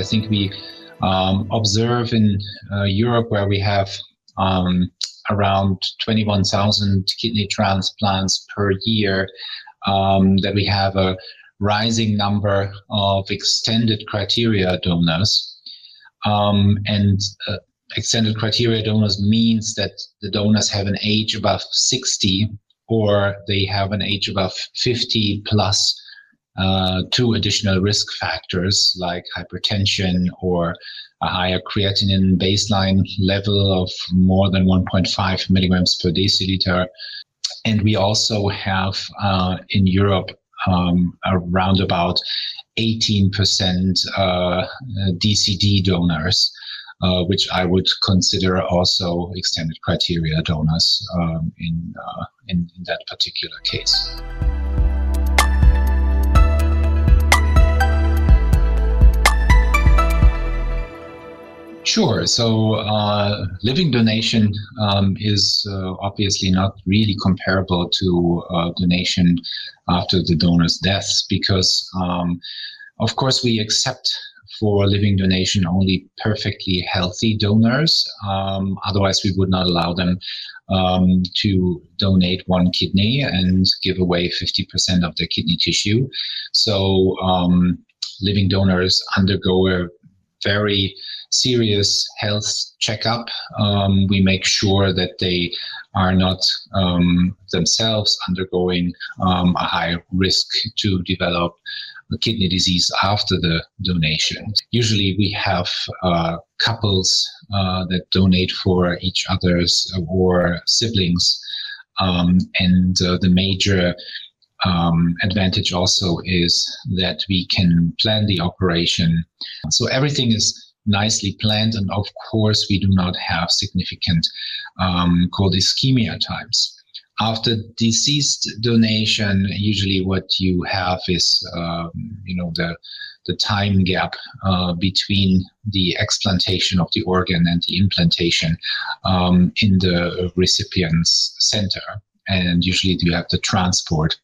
think we um, observe in uh, Europe where we have um, around 21,000 kidney transplants per year, um, that we have a rising number of extended criteria donors. Um, and uh, extended criteria donors means that the donors have an age above 60 or they have an age above 50 plus uh, two additional risk factors like hypertension or a higher creatinine baseline level of more than 1.5 milligrams per deciliter. And we also have uh, in Europe um, around about 18% uh, DCD donors. Uh, which I would consider also extended criteria donors um, in, uh, in, in that particular case. Sure. So, uh, living donation um, is uh, obviously not really comparable to uh, donation after the donor's death because, um, of course, we accept for living donation only perfectly healthy donors. Um, otherwise, we would not allow them um, to donate one kidney and give away 50% of their kidney tissue. So, um, living donors undergo a very serious health checkup. Um, we make sure that they are not um, themselves undergoing um, a high risk to develop kidney disease after the donation. Usually, we have uh, couples uh, that donate for each other's or siblings, um, and uh, the major um, advantage also is that we can plan the operation. So everything is nicely planned. And of course, we do not have significant um, cold ischemia times. After deceased donation, usually what you have is, um, you know, the the time gap uh, between the explantation of the organ and the implantation um, in the recipient's center. And usually you have the transport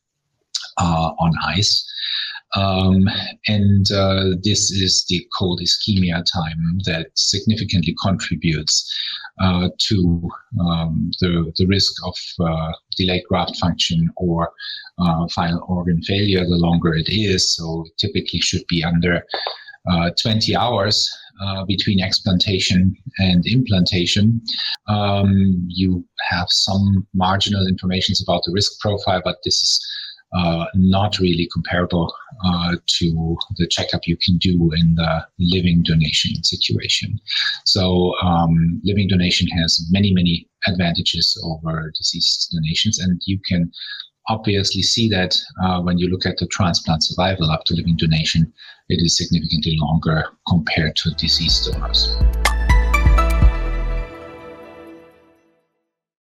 on ice. Um, and uh, this is the cold ischemia time that significantly contributes uh, to um, the, the risk of uh, delayed graft function or uh, final organ failure the longer it is. So it typically should be under uh, 20 hours uh, between explantation and implantation. Um, you have some marginal information about the risk profile, but this is uh, not really comparable uh, to the checkup you can do in the living donation situation. So, um, living donation has many, many advantages over deceased donations, and you can obviously see that uh, when you look at the transplant survival after living donation, it is significantly longer compared to deceased donors.